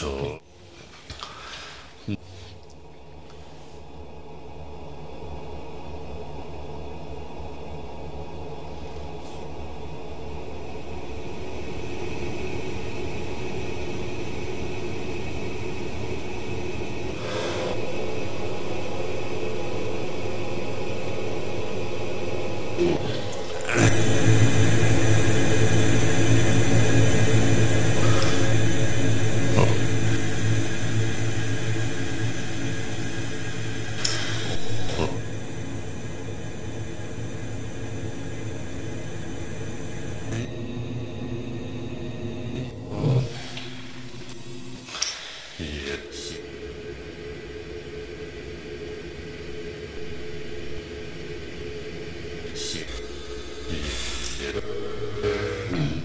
저 Yeah.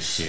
嗯，是。